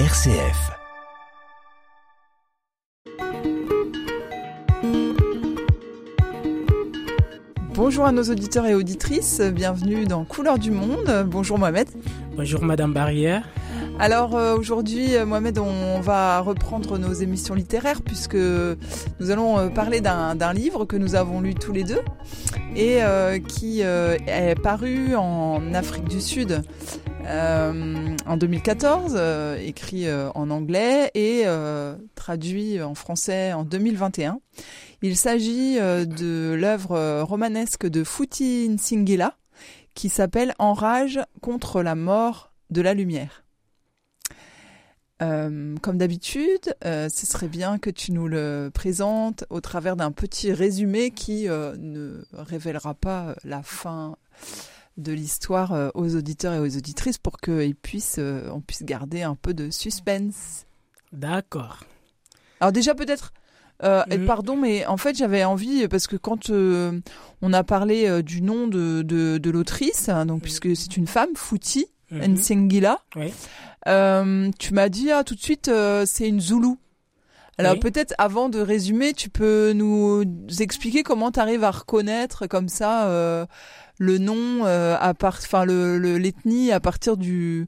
RCF. Bonjour à nos auditeurs et auditrices, bienvenue dans Couleurs du Monde. Bonjour Mohamed. Bonjour Madame Barrière. Alors euh, aujourd'hui, euh, Mohamed, on va reprendre nos émissions littéraires puisque nous allons euh, parler d'un livre que nous avons lu tous les deux et qui est paru en Afrique du Sud en 2014, écrit en anglais et traduit en français en 2021. Il s'agit de l'œuvre romanesque de Futi Nsingila qui s'appelle Enrage contre la mort de la lumière. Euh, comme d'habitude, euh, ce serait bien que tu nous le présentes au travers d'un petit résumé qui euh, ne révélera pas la fin de l'histoire aux auditeurs et aux auditrices pour qu'on puisse, on puisse garder un peu de suspense. D'accord. Alors déjà peut-être, mm. pardon, mais en fait j'avais envie, parce que quand on a parlé du nom de, de, l'autrice, hein, donc puisque c'est une femme, Fouti, mm-hmm. Nsengila, oui. Euh, tu m'as dit ah, tout de suite, euh, c'est une Zoulou. Alors peut-être avant de résumer, tu peux nous expliquer comment tu arrives à reconnaître comme ça euh, le nom à part, enfin le l'ethnie à partir du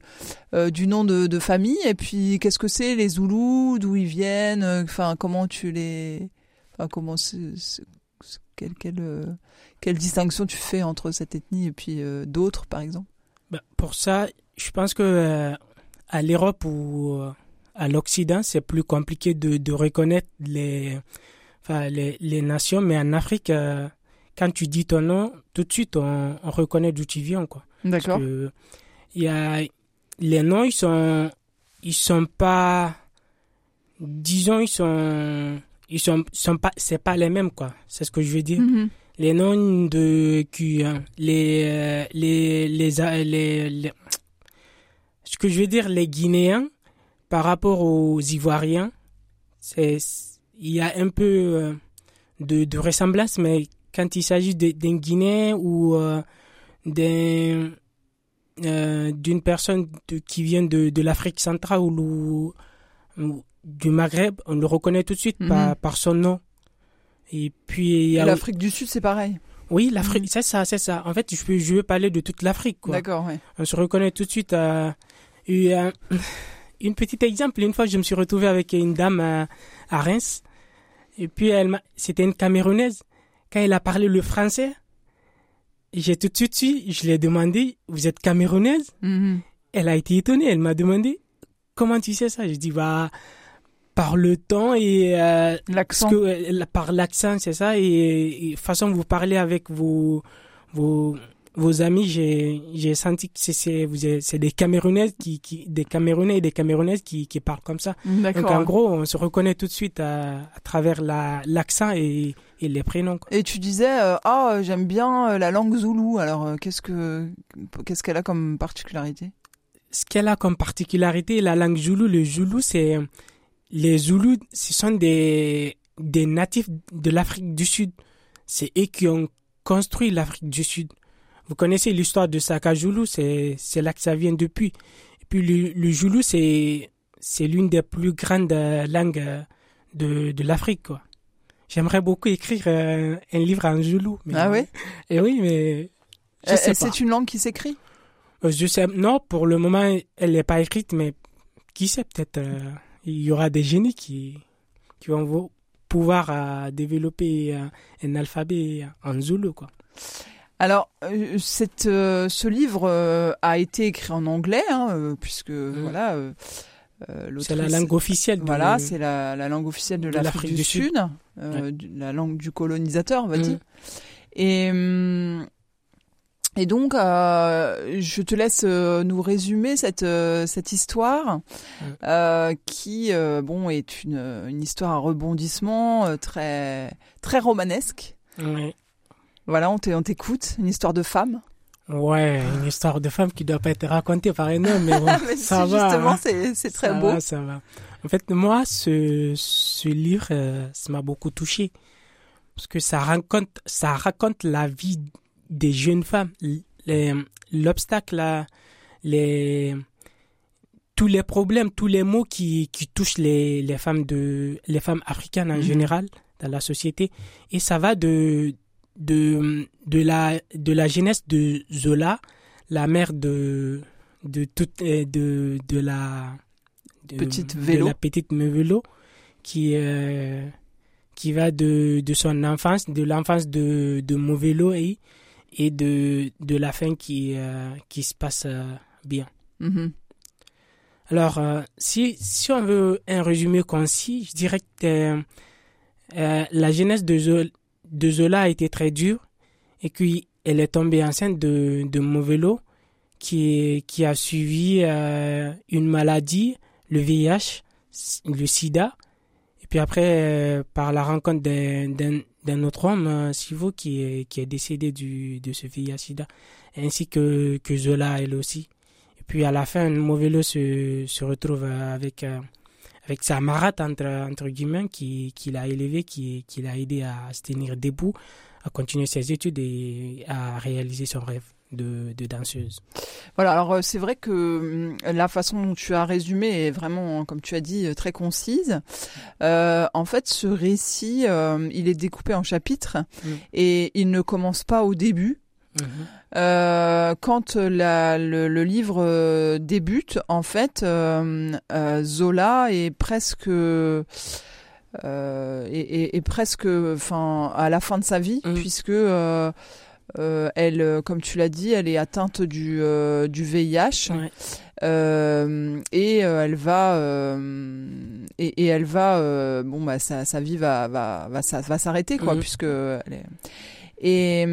du nom de, de, famille. Et puis qu'est-ce que c'est les Zoulous, d'où ils viennent, enfin comment tu les, enfin comment quelle quelle quelle distinction tu fais entre cette ethnie et puis d'autres par exemple? Bah, Pour ça, je pense que à l'Europe ou euh, à l'Occident, c'est plus compliqué de, de reconnaître les, enfin, les, les, nations, mais en Afrique, euh, quand tu dis ton nom, tout de suite, on, on reconnaît d'où tu viens, quoi. D'accord. Il y a, les noms, ils sont, ils sont pas, disons, ils sont, ils sont, sont pas, c'est pas les mêmes, quoi. C'est ce que je veux dire. Mm-hmm. Les noms de, qui, hein, les, euh, les, les, les, les ce que je veux dire, les Guinéens, par rapport aux Ivoiriens, c'est, il y a un peu euh, de, de, ressemblance, mais quand il s'agit d'un Guinéen ou euh, euh, d'une personne qui vient de, de l'Afrique centrale ou, du Maghreb, on le reconnaît tout de suite par, mhm. par, son nom. Et puis l'Afrique du Sud, c'est pareil. Oui, l'Afrique, mhm. c'est ça, c'est ça. En fait, je veux, je veux parler de toute l'Afrique. D'accord, oui. On se reconnaît tout de suite à, eu un, une petite exemple. Une fois, je me suis retrouvé avec une dame à, Reims. Et puis, elle c'était une Camerounaise. Quand elle a parlé le français, j'ai tout de suite, je lui ai demandé, vous êtes Camerounaise? Mm-hmm. Elle a été étonnée. Elle m'a demandé, comment tu sais ça? Je dis, bah, par le temps et euh, l'accent. Euh, par l'accent, c'est ça. Et, et façon vous parlez avec vos, vos, vos amis, j'ai, senti que c'est, c'est des Camerounaises qui, qui, des Camerounais et des Camerounaises qui, qui parlent comme ça. Donc en gros, on se reconnaît tout de suite à, à travers la, l'accent et, et les prénoms. Quoi. Et tu disais, euh, ah, j'aime bien euh, la langue zoulou. Alors, qu'est-ce que, qu'est-ce qu'elle a comme particularité? Ce qu'elle a comme particularité, la langue zoulou, le zoulou, c'est les zoulous, ce sont des, des natifs de l'Afrique du Sud. C'est eux qui ont construit l'Afrique du Sud. Vous connaissez l'histoire de Sakajulu, c'est c'est là que ça vient depuis. Et puis le, le Joulou, c'est l'une des plus grandes euh, langues euh, de de l'Afrique quoi. J'aimerais beaucoup écrire euh, un livre en Joulou. ah oui? Et oui, mais c'est une langue qui s'écrit? Je sais non, pour le moment elle n'est pas écrite, mais qui sait peut-être il y aura des génies qui qui vont pouvoir développer un alphabet en Zulu quoi. Alors, euh, cette, euh, ce livre euh, a été écrit en anglais, hein, puisque mmh. voilà. c'est la langue officielle. Voilà, c'est la, la, langue officielle de, l'Afrique du, Sud, la langue du colonisateur, on va mmh. dire. Et et donc, je te laisse nous résumer cette cette histoire mmh. qui, bon, est une une histoire à rebondissement très très romanesque. Oui. Voilà, on t'écoute, une histoire de femme. Ouais, une histoire de femme qui doit pas être racontée par un homme, mais bon, ça va. Justement, hein. c'est très beau. ça va. En fait, moi, ce, ce livre, euh, ça m'a beaucoup touché parce que ça raconte, ça raconte la vie des jeunes femmes, l'obstacle, les, tous les problèmes, tous les maux qui, qui touchent les, les femmes de les femmes africaines en mhm. général dans la société et ça va de de de la de la jeunesse de Zola, la mère de de toute euh, de de la petite vélo de la petite vélo qui euh, qui va de de son enfance de l'enfance de de Movelo et et de de la fin qui euh, qui se passe euh, bien. Mhm. Alors si si on veut un résumé concis, je dirais que la jeunesse de Zola, de Zola a été très dure et puis elle est tombée enceinte de de Movelo qui qui a suivi une maladie le VIH, le sida, et puis après, euh, par la rencontre d'un autre homme, euh, Sivo, qui est, qui est décédé du, de ce VIH-sida, ainsi que, que Zola, elle aussi. Et puis à la fin, Movelo se, se retrouve avec, euh, avec sa marate, entre, entre guillemets, qui, qui l'a élevé, qui, qui l'a aidé à se tenir debout, à continuer ses études et à réaliser son rêve de, de danseuse. Voilà, alors euh, c'est vrai que hum, la façon dont tu as résumé est vraiment, comme tu as dit, euh, très concise. Euh, en fait, ce récit, euh, il est découpé en chapitres et il ne commence pas au début. Euh, quand la, le, le, livre débute, en fait, Zola est presque est, est, presque, enfin, à la fin de sa vie, mm. puisque euh, elle, euh, comme tu l'as dit, elle est atteinte du, euh, du VIH. et elle va et, elle va bon bah sa, sa vie va va va, va s'arrêter quoi mhm. puisque elle est... et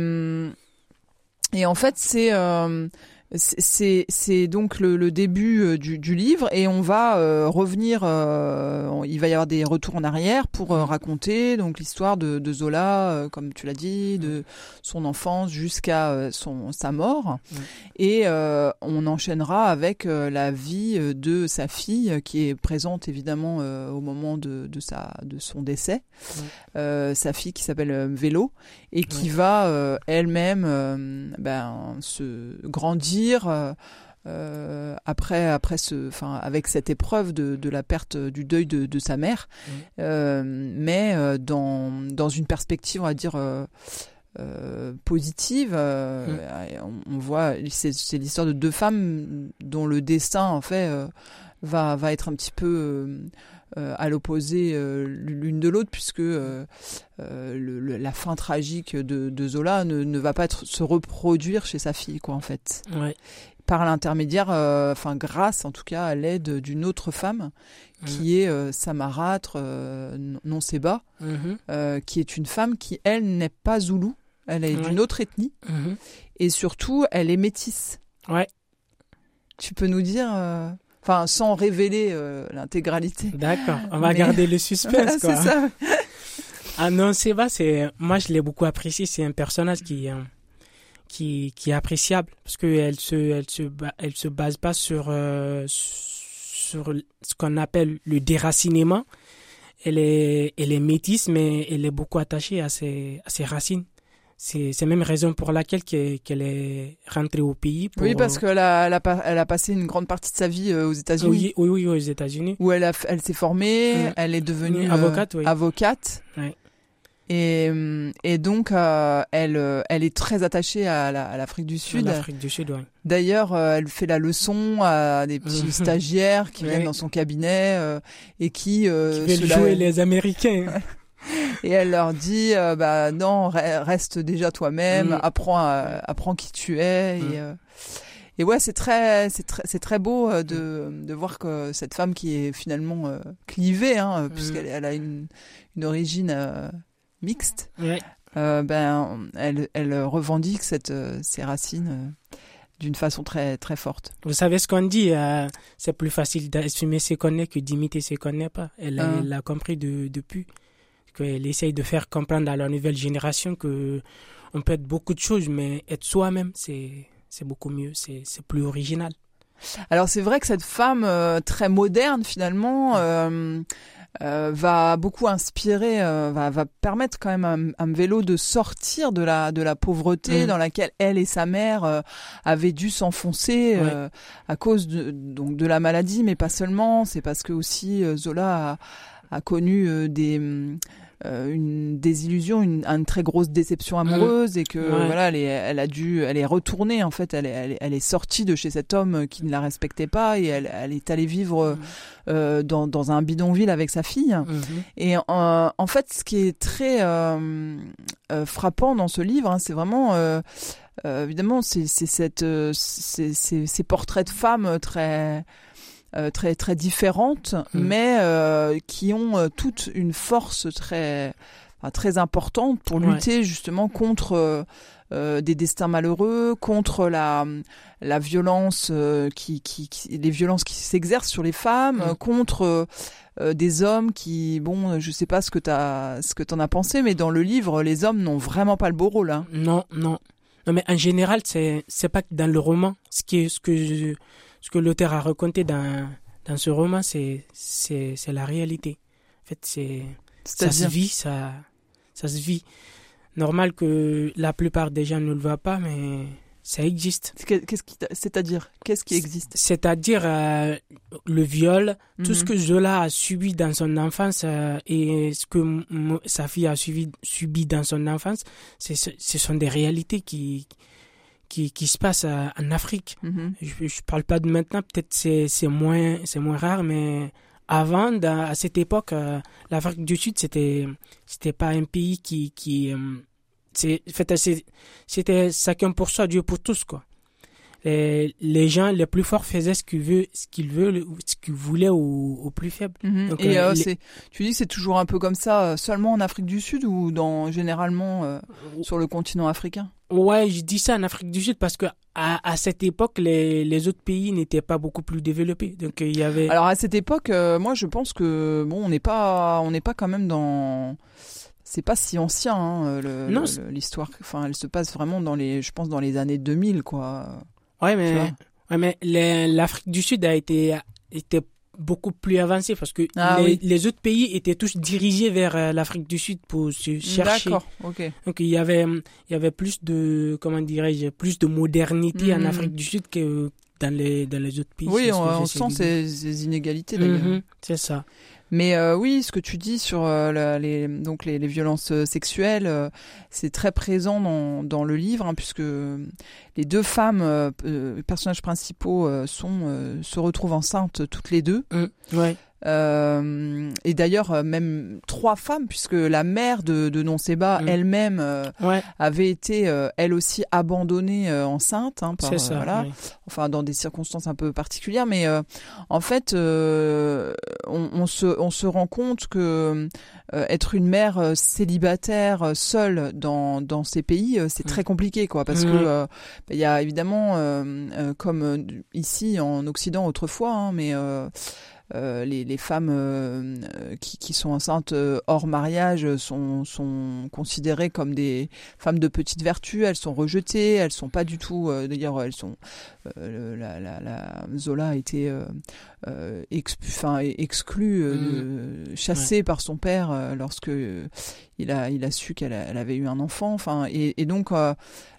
et en fait c'est c'est c'est donc le, le début euh, du, du, livre et on va euh, revenir euh, il va y avoir des retours en arrière pour raconter donc l'histoire de, de, Zola comme tu l'as dit de son enfance jusqu'à son sa mort. Et on enchaînera avec la vie de sa fille qui est présente évidemment au moment de, de sa de son décès. Sa fille qui s'appelle Vélo et qui va elle-même ben se grandir euh, euh, après après ce enfin avec cette épreuve de, de la perte du deuil de, de sa mère mmh. euh, mais dans dans une perspective on va dire positive mmh. on, voit c'est l'histoire de deux femmes dont le destin en fait va va être un petit peu à l'opposé l'une de l'autre puisque le, la fin tragique de, de Zola ne, ne, va pas être, se reproduire chez sa fille quoi en fait ouais par l'intermédiaire, euh, enfin grâce en tout cas à l'aide d'une autre femme qui est euh, Samaratre euh, non Seba, mhm. euh, qui est une femme qui elle n'est pas zoulou, elle est d'une autre ethnie mhm. et surtout elle est métisse. Ouais. Tu peux nous dire, enfin sans révéler l'intégralité. D'accord, on va garder le suspense. c'est ça. ah non Seba, c'est moi je l'ai beaucoup apprécié, c'est un personnage qui qui, qui est appréciable parce qu'elle se, elle se, elle se base pas sur, euh, sur ce qu'on appelle le déracinement. Elle est, elle est métisse, mais elle est beaucoup attachée à ses, à ses racines. C'est la même raison pour laquelle qu'elle est rentrée au pays. oui, parce qu'elle a, elle a, elle a, passé une grande partie de sa vie euh, aux États-Unis. Oui, oui, oui, aux États-Unis. Où elle, elle s'est formée, elle est devenue avocate. Oui. avocate. Et, et donc, euh, elle, elle est très attachée à l'Afrique du Sud. L'Afrique du Sud, oui. D'ailleurs, euh, elle fait la leçon à des petits stagiaires qui viennent dans son cabinet euh, et qui, euh, qui veulent jouer les Américains. Et elle leur dit, bah non, reste déjà toi-même, mm. apprends, apprends qui tu es. Et, mm. et ouais, c'est très, c'est très, c'est très beau de, de voir que cette femme qui est finalement clivée, hein, puisqu'elle elle a une, une origine mixte, euh, ben, elle, elle revendique cette, euh, ses racines euh, d'une façon très, très forte. Vous savez ce qu'on dit, c'est plus facile d'assumer ce qu'on est que d'imiter ce qu'on n'est pas. Elle, l'a compris de, depuis. Qu'elle essaye de faire comprendre à la nouvelle génération que on peut être beaucoup de choses, mais être soi-même, c'est, beaucoup mieux, c'est, plus original. Alors c'est vrai que cette femme très moderne finalement, euh, va beaucoup inspirer, euh, va, va permettre quand même à, à Vélo de sortir de la de la pauvreté mm. dans laquelle elle et sa mère euh, avaient dû s'enfoncer à cause de donc de la maladie, mais pas seulement. C'est parce que aussi Zola a, a connu des euh, une désillusion, une, une, très grosse déception amoureuse et que voilà, elle, est, elle a dû, elle est retournée en fait, elle est, elle est, sortie de chez cet homme qui ne la respectait pas et elle, elle est allée vivre euh, dans, dans un bidonville avec sa fille. Mhm. Et euh, en fait, ce qui est très euh, frappant dans ce livre, hein, c'est vraiment évidemment c'est cette ces portraits de femmes très euh, très très différentes, mm. mais euh, qui ont euh, toute une force très très importante pour lutter justement contre des destins malheureux, contre la la violence qui, qui, les violences qui s'exercent sur les femmes, mm. contre des hommes qui bon je sais pas ce que tu ce que t'en as pensé mais dans le livre les hommes n'ont vraiment pas le beau rôle hein. non non non mais en général c'est c'est pas que dans le roman ce qui est ce que je, ce que l'auteur a raconté dans, dans ce roman, c'est, c'est, c'est la réalité. En fait, c'est, ça se vit, ça, ça se vit. Normal que la plupart des gens ne le voient pas, mais ça existe. Qu'est-ce qui, c'est-à-dire, qu'est-ce qui existe? C'est-à-dire euh, le viol, tout ce mhm. que Zola a subi dans son enfance euh, et ce que sa fille a subi, subi dans son enfance, c'est, ce sont des réalités qui, qui, qui se passe en Afrique. Mm-hmm. Je, je parle pas de maintenant, peut-être c'est moins moins rare, mais avant, à cette époque, euh, l'Afrique du Sud c'était c'était pas un pays qui qui euh, c'est c'était chacun pour soi, Dieu pour tous quoi les, gens les plus forts faisaient ce qu'ils veulent, ce qu'ils veulent, ce qu'ils voulaient aux, plus faibles. Mhm. et euh, euh, tu dis c'est toujours un peu comme ça, euh, seulement en Afrique du Sud ou dans généralement sur le continent africain? Ouais, je dis ça en Afrique du Sud parce que à, à cette époque, les, les autres pays n'étaient pas beaucoup plus développés. Donc il y avait. Alors à cette époque, moi je pense que bon, on n'est pas, on n'est pas quand même dans c'est pas si ancien hein, l'histoire enfin elle se passe vraiment dans les je pense dans les années 2000 quoi Ouais, mais, ouais, mais l'Afrique du Sud a été, était beaucoup plus avancée parce que ah les, autres pays étaient tous dirigés vers euh, l'Afrique du Sud pour se chercher. D'accord, ok. Donc il y avait, il y avait plus de, comment dirais-je, plus de modernité en mhm. Afrique du Sud que dans les, dans les autres pays. Oui, on, sent ces, inégalités d'ailleurs. Mhm, c'est ça. Mais euh, oui, ce que tu dis sur euh, les donc les, violences euh, sexuelles, c'est très présent dans, dans le livre, hein, puisque les deux femmes, personnages principaux, sont se retrouvent enceintes toutes les deux. Mmh, ouais. Euh, et d'ailleurs, euh, même trois femmes, puisque la mère de, de Nonseba mm. elle-même euh, avait été, elle aussi, abandonnée enceinte. Hein, par, ça, voilà. Enfin, dans des circonstances un peu particulières. Mais en fait, on, on, se, on se rend compte que être une mère célibataire seule dans, dans ces pays, c'est mm. très compliqué, quoi. Parce mm. que il y a évidemment, comme ici en Occident autrefois, hein, mais euh, les, les, femmes euh, qui, qui, sont enceintes euh, hors mariage sont, sont considérées comme des femmes de petite vertu. Elles sont rejetées. Elles sont pas du tout. D'ailleurs, elles sont. La, la, la, Zola a été exclue, mmh. chassée par son père lorsque il a, il a su qu'elle avait eu un enfant. Enfin, et, et donc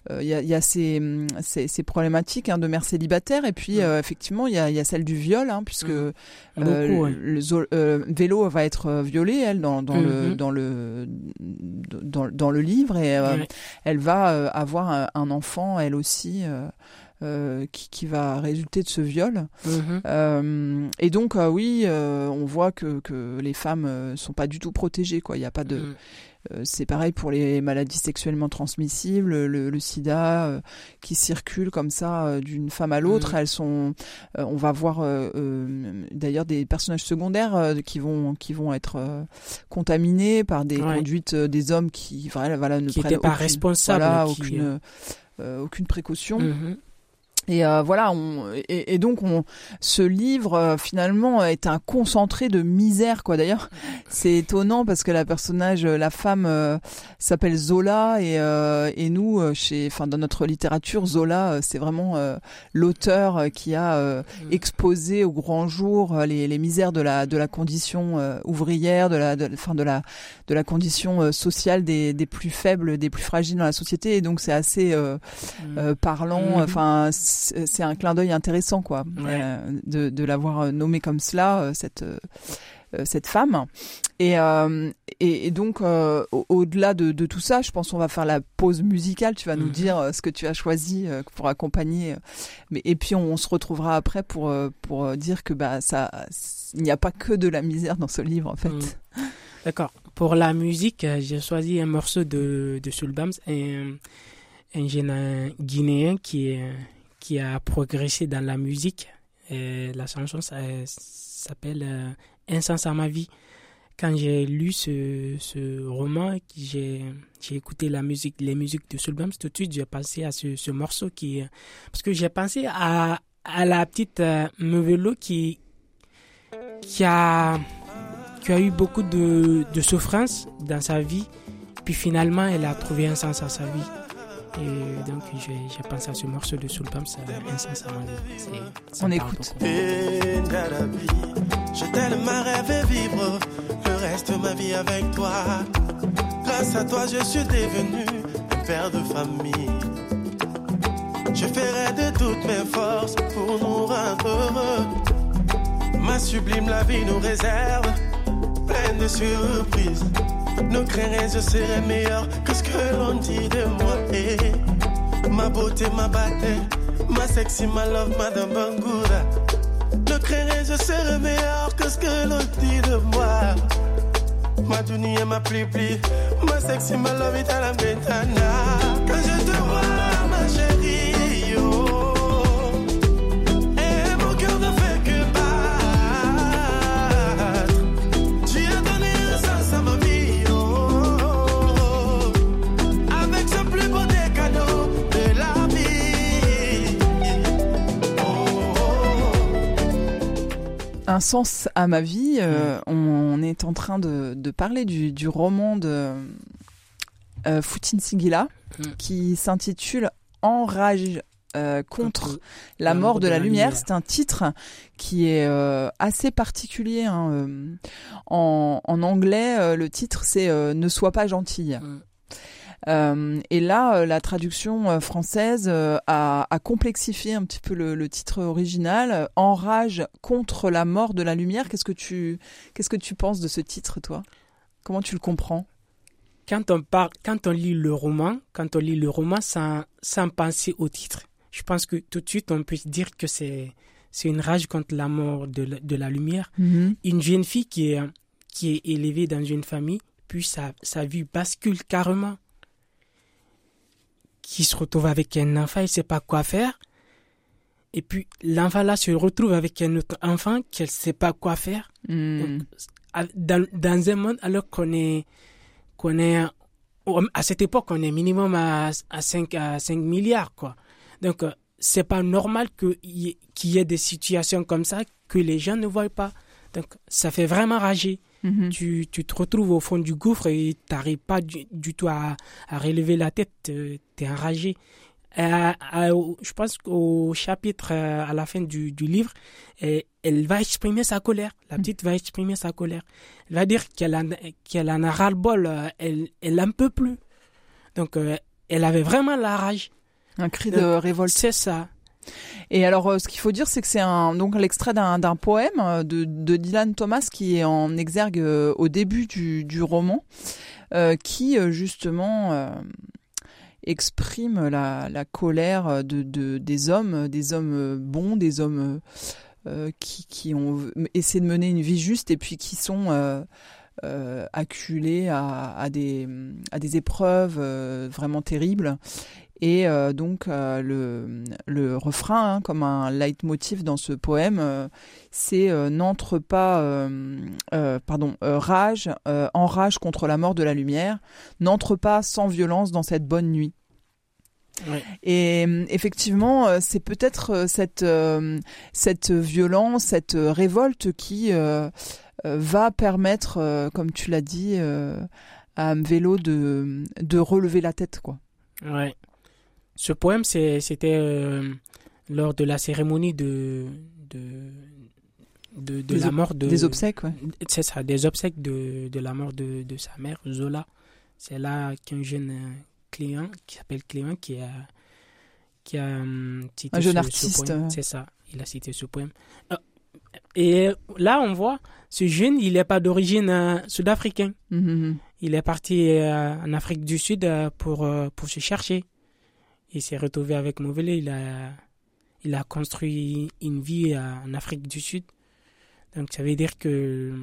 il y a, y a ces, ces, ces problématiques hein, de mère célibataire et puis effectivement il y a, y a celle du viol hein, puisque mmh. Euh, le euh, vélo va être euh, violée elle dans, dans le mhm. dans le dans, dans, le livre et elle va avoir un, enfant elle aussi qui, qui, va résulter de ce viol. Mhm. et donc, oui, on voit que, que les femmes sont pas du tout protégées. Quoi. Il n'y a pas de. Euh, c'est pareil pour les maladies sexuellement transmissibles, le, sida euh, qui circule comme ça euh, d'une femme à l'autre. Mm. Elles sont, on va voir d'ailleurs des personnages secondaires qui vont qui vont être contaminés par des conduites des hommes qui voilà, voilà ne qui prennent pas responsables, aucune aucune précaution. Mm-hmm. Et euh, voilà, on, et, donc on, ce livre euh, finalement est un concentré de misère quoi. D'ailleurs, c'est étonnant parce que la personnage, euh, la femme, s'appelle Zola et, et nous, chez, enfin dans notre littérature, Zola, c'est vraiment l'auteur qui a exposé au grand jour les, les, misères de la de la condition ouvrière, de la, de, enfin de la de la condition sociale des, des plus faibles, des plus fragiles dans la société. Et donc c'est assez mm. parlant. Mm. Enfin c'est un clin d'œil intéressant, quoi, euh, de, de l'avoir euh, nommé comme cela, euh, cette cette femme. Et, et, donc, au-delà de, de, tout ça, je pense qu'on va faire la pause musicale. Tu vas nous mhm. dire ce que tu as choisi pour accompagner. Mais, et puis, on, se retrouvera après pour, pour dire que bah, ça, il n'y a pas que de la misère dans ce livre, en fait. Mhm. D'accord. Pour la musique, j'ai choisi un morceau de, de Sulbams, un, un jeune guinéen qui est qui a progressé dans la musique. Et la chanson s'appelle euh, Un sens à ma vie. Quand j'ai lu ce, ce roman, j'ai écouté la musique, les musiques de Soulbams, tout de suite j'ai pensé à ce, ce, morceau qui. Parce que j'ai pensé à, à la petite euh, qui, qui, a, qui a eu beaucoup de, de souffrance dans sa vie, puis finalement elle a trouvé un sens à sa vie. Et donc, j'ai pensé à ce morceau de Soul Pump, ça a un sens à ma vie. On écoute. Je tellement rêvé vivre le reste de ma vie avec toi. Grâce à toi, je suis devenu un père de famille. Je ferai de toutes mes forces pour nous rendre heureux. Ma sublime la vie nous réserve, pleine de surprises. Nos craintes, je serai meilleur que ce que l'on dit de moi. Et ma beauté, ma bataille, ma sexy, ma love, madame Bangura. Nos craintes, je serai meilleur que ce que l'on dit de moi. Ma dunia, ma pli pli, ma sexy, ma love, est à la ventana. Quand je te vois, un sens à ma vie. Euh, on, est en train de, parler du, roman de euh, Foutin Singila qui s'intitule Enrage euh, contre la mort de la, lumière. C'est un titre qui est assez particulier. Hein, en, anglais, le titre c'est Ne sois pas gentille. Euh, et là, euh, la traduction euh, française a, complexifié un petit peu le, titre original. Enrage contre la mort de la lumière. Qu'est-ce que tu, qu'est-ce que tu penses de ce titre, toi? Comment tu le comprends? Quand on parle, quand on lit le roman, quand on lit le roman sans, sans penser au titre, je pense que tout de suite on peut dire que c'est c'est une rage contre la mort de la, de la lumière. Mm-hmm. Une jeune fille qui est qui est élevée dans une famille, puis sa, sa vie bascule carrément qui se retrouve avec un enfant, il ne sait pas quoi faire. Et puis l'enfant là se retrouve avec un autre enfant qu'elle ne sait pas quoi faire. Hmm. dans, dans, un monde alors qu'on est, qu'on est à cette époque on est minimum à, à 5 à 5 milliards quoi. Donc euh, c'est pas normal qu'il y, y, ait des situations comme ça que les gens ne voient pas. Donc ça fait vraiment rager. Mhm. tu, tu, te retrouves au fond du gouffre et tu n'arrives pas du, tout à, à, relever la tête, tu es enragé. je pense qu'au chapitre, euh, à la fin du, du livre, elle, va exprimer sa colère. La petite va exprimer sa colère. Elle va dire qu'elle en, qu'elle en a ras-le-bol, euh, elle, elle n'en peut plus. Donc, euh, elle avait vraiment la rage. Un cri de révolte. C'est ça. Et alors, euh, ce qu'il faut dire, c'est que c'est un donc l'extrait d'un poème euh, de, de, Dylan Thomas qui est en exergue euh, au début du, du roman, qui justement exprime la, colère de, de, des hommes, des hommes bons, des hommes qui, qui ont essayé de mener une vie juste et puis qui sont acculés à des épreuves vraiment terribles et euh, donc euh, le, le, refrain, hein, comme un leitmotiv dans ce poème, euh, c'est n'entre pas, pardon, rage, enrage contre la mort de la lumière, n'entre pas sans violence dans cette bonne nuit. Et effectivement, c'est peut-être cette cette violence, cette révolte qui va permettre, comme tu l'as dit, à un vélo de de relever la tête, quoi. Ouais. Ce poème, c'était lors de la cérémonie de de, de, la mort de... Des obsèques, ouais. C'est ça, des obsèques de, de la mort de, de sa mère, Zola. C'est là qu'un jeune euh, client, qui s'appelle Clément, qui a, qui a hum, cité Un jeune artiste. C'est ça, il a cité ce poème. Euh, et là, on voit, ce jeune, il n'est pas d'origine euh, sud-africaine. Mm-hmm. Il est parti en Afrique du Sud pour, pour se chercher. Il s'est retrouvé avec Mauvais. Il a, il a construit une vie en Afrique du Sud. Donc ça veut dire que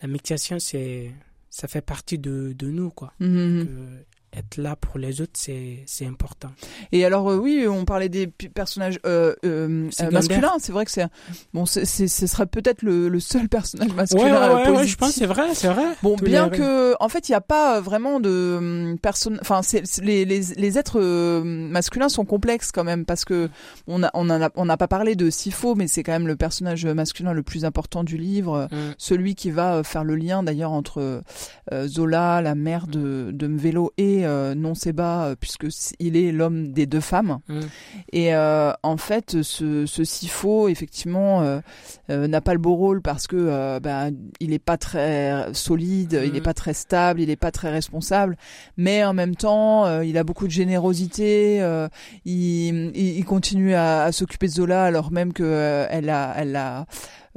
la méditation, c'est, ça fait partie de, de nous, quoi. Mhm être là pour les autres, c'est important. Et alors euh, oui, on parlait des personnages euh, euh, masculins. C'est vrai que c'est bon, ce serait peut-être le, le, seul personnage masculin ouais, ouais, ouais je pense c'est vrai, c'est vrai. Bon, bien que en fait, il n'y a pas vraiment de hum, personne. Enfin, les, les, les êtres masculins sont complexes quand même parce que on a on a on n'a pas parlé de Sifo, mais c'est quand même le personnage masculin le plus important du livre, mm. celui qui va faire le lien d'ailleurs entre Zola, la mère de de Mvelo et euh, non Seba euh, puisque il est l'homme des deux femmes. Mm. Et euh, en fait, ce, ce Sifo effectivement n'a pas le beau rôle parce que bah, il est pas très solide, il n'est mm. pas très stable, il n'est pas très responsable, mais en même temps, il a beaucoup de générosité. Il, il, continue à, à s'occuper de Zola alors même que elle a, elle a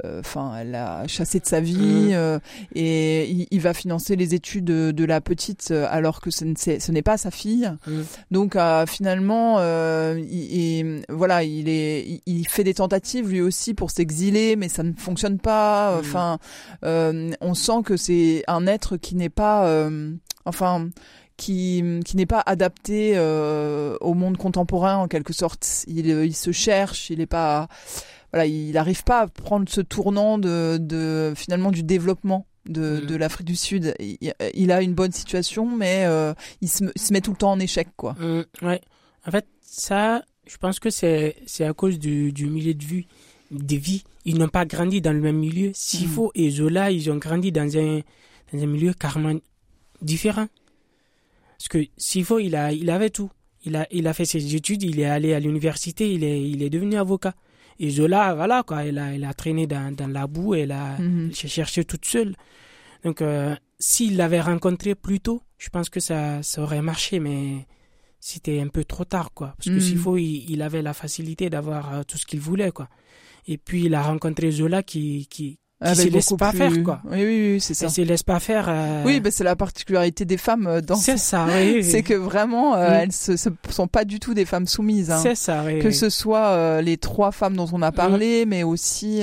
enfin, elle a chassé de sa vie mmh. euh, et il, va financer les études de, la petite euh, alors que ce, n'est pas sa fille. Mmh. Donc finalement, il, voilà, il est, il, fait des tentatives lui aussi pour s'exiler, mais ça ne fonctionne pas. Mmh. Enfin, on sent que c'est un être qui n'est pas, enfin qui, qui n'est pas adapté au monde contemporain en quelque sorte. Il, il se cherche, il n'est pas voilà, il n'arrive pas à prendre ce tournant de, de finalement du développement de, mm. de l'Afrique du Sud. Il, a une bonne situation, mais euh, il, se, se, met tout le temps en échec, quoi. Mm, ouais. En fait, ça, je pense que c'est à cause du, du milieu de vie, des vies. Ils n'ont pas grandi dans le même milieu. Sifo mm. et Zola, ils ont grandi dans un dans un milieu carrément différent. Parce que Sifo, il a il avait tout. Il a il a fait ses études, il est allé à l'université, il est il est devenu avocat. Et Zola, voilà, quoi, elle a, elle a traîné dans, dans la boue, elle a mhm. cherché toute seule. Donc, euh, s'il l'avait rencontré plus tôt, je pense que ça, ça aurait marché, mais c'était un peu trop tard, quoi. Parce que s'il mhm. faut, il, avait la facilité d'avoir euh, tout ce qu'il voulait, quoi. Et puis, il a rencontré Zola qui, qui, qui se laisse pas faire quoi. Oui oui, oui c'est ça. Elle se laisse pas faire. Euh... Oui, ben c'est la particularité des femmes euh, dans. C'est ça. Oui, c'est que vraiment euh, elles se, sont pas du tout des femmes soumises. Hein. C'est ça. Oui, que ce soit euh, les trois femmes dont on a parlé, mais aussi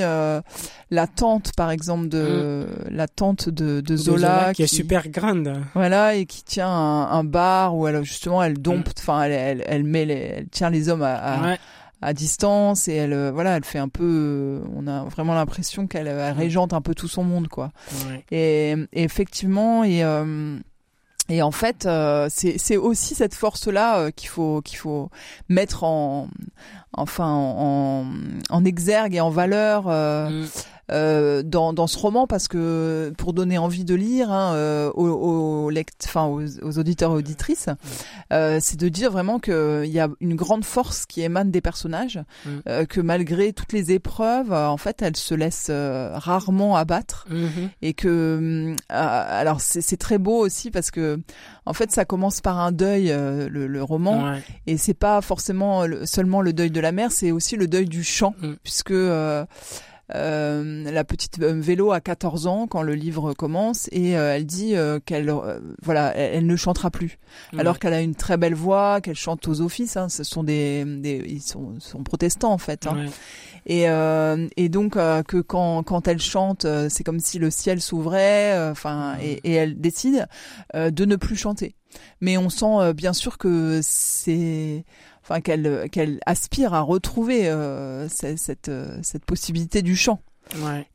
la tante par exemple de mm. la tante de, de Zola, qui, est super grande. Voilà et qui tient un, un bar où elle justement elle dompte, mm. enfin elle, elle, elle met les, elle tient les hommes à, à ouais à distance et elle euh, voilà elle fait un peu euh, on a vraiment l'impression qu'elle régente un peu tout son monde quoi et, effectivement et euh, et en fait, c'est c'est aussi cette force-là qu'il faut qu'il faut mettre en enfin en, en, exergue et en valeur. Mm. Euh, dans, dans ce roman parce que pour donner envie de lire hein, euh, aux, aux, enfin, aux, auditeurs et auditrices, euh, c'est de dire vraiment qu'il y a une grande force qui émane des personnages, mm. que malgré toutes les épreuves, en fait, elles se laissent rarement abattre mm-hmm. et que alors c'est très beau aussi parce que en fait ça commence par un deuil le, le, roman et c'est pas forcément seulement le deuil de la mère, c'est aussi le deuil du chant mm. puisque euh, la petite euh, vélo a 14 ans quand le livre commence et euh, elle dit qu'elle voilà elle, ne chantera plus. Alors qu'elle a une très belle voix qu'elle chante aux offices hein, ce sont des, des ils sont, sont, protestants en fait hein. et et donc que quand quand elle chante c'est comme si le ciel s'ouvrait enfin et, et, elle décide de ne plus chanter. Mais on sent bien sûr que c'est enfin qu'elle qu'elle aspire à retrouver euh, cette, cette, euh, cette possibilité du chant.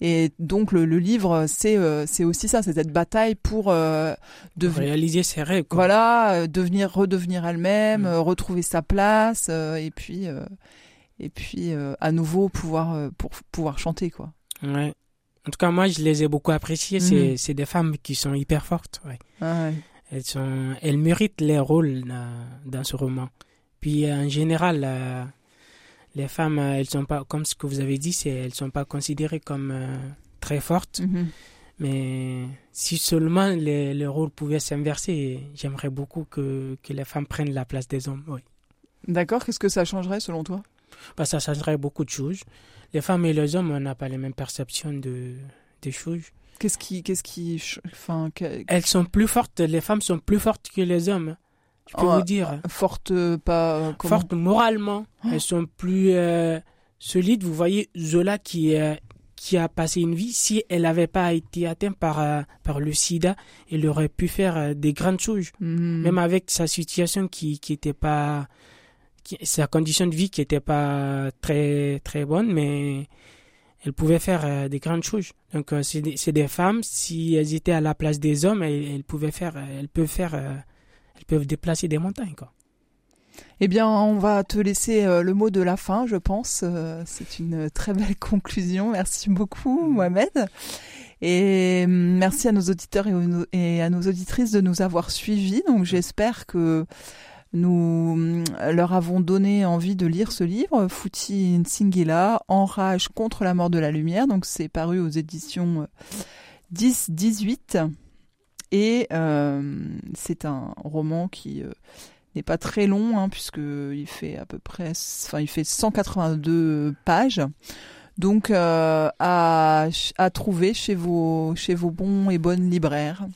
Et donc le, livre, c'est c'est aussi ça, c'est cette bataille pour de réaliser ses rêves. Voilà, devenir redevenir elle-même, mm. retrouver sa place et puis et puis à nouveau pouvoir pour pouvoir chanter quoi. Ouais. En tout cas, moi, je les ai beaucoup appréciées. Mhm. C'est des femmes qui sont hyper fortes. Ah elles, sont, elles méritent les rôles dans, ce roman. Puis, en général, euh, les femmes, euh, elles sont pas, comme ce que vous avez dit, elles sont pas considérées comme euh, très fortes. Mhm. Mais si seulement les, les rôles pouvaient s'inverser, j'aimerais beaucoup que, que les femmes prennent la place des hommes. Oui. D'accord. Qu'est-ce que ça changerait selon toi? Bah, Ça changerait beaucoup de choses les femmes et les hommes, on n'a pas les mêmes perceptions de, des choses. Qu'est-ce qui, qu'est-ce qui, enfin, elles sont plus fortes. Les femmes sont plus fortes que les hommes. Je peux vous dire. Fortes, pas. Fortes moralement. Oh. Elles sont plus euh, solides. Vous voyez Zola qui euh, qui a passé une vie. Si elle n'avait pas été atteinte par euh, par le SIDA, elle aurait pu faire des grandes choses. Mhm. Même avec sa situation qui qui était pas sa condition de vie qui n'était pas très très bonne, mais elle pouvait faire euh, des grandes choses. Donc euh, c'est des, des, femmes, si elles étaient à la place des hommes, elles, pouvaient faire, elles peuvent faire, euh, elles peuvent déplacer des montagnes quoi. Eh bien, on va te laisser le mot de la fin, je pense. C'est une très belle conclusion. Merci beaucoup, mm. Mohamed. Et mm, merci à nos auditeurs et à nos auditrices de nous avoir suivis. Donc, j'espère que nous euh, leur avons donné envie de lire ce livre, Fouti Nsingila, Enrage contre la mort de la lumière. Donc c'est paru aux éditions 10-18. Euh, Et euh, c'est un roman qui n'est pas très long, hein, puisqu'il fait à peu près, enfin il fait 182 pages. Donc à, à trouver chez vos, chez vos bons et bonnes libraires.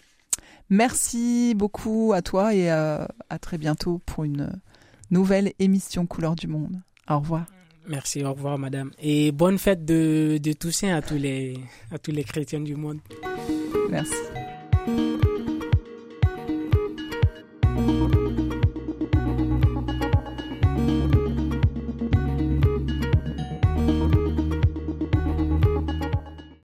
Merci beaucoup à toi et euh, à, très bientôt pour une nouvelle émission Couleur du Monde. Au revoir. Merci, au revoir madame. Et bonne fête de, de Toussaint à tous les, à tous les chrétiens du monde. Merci.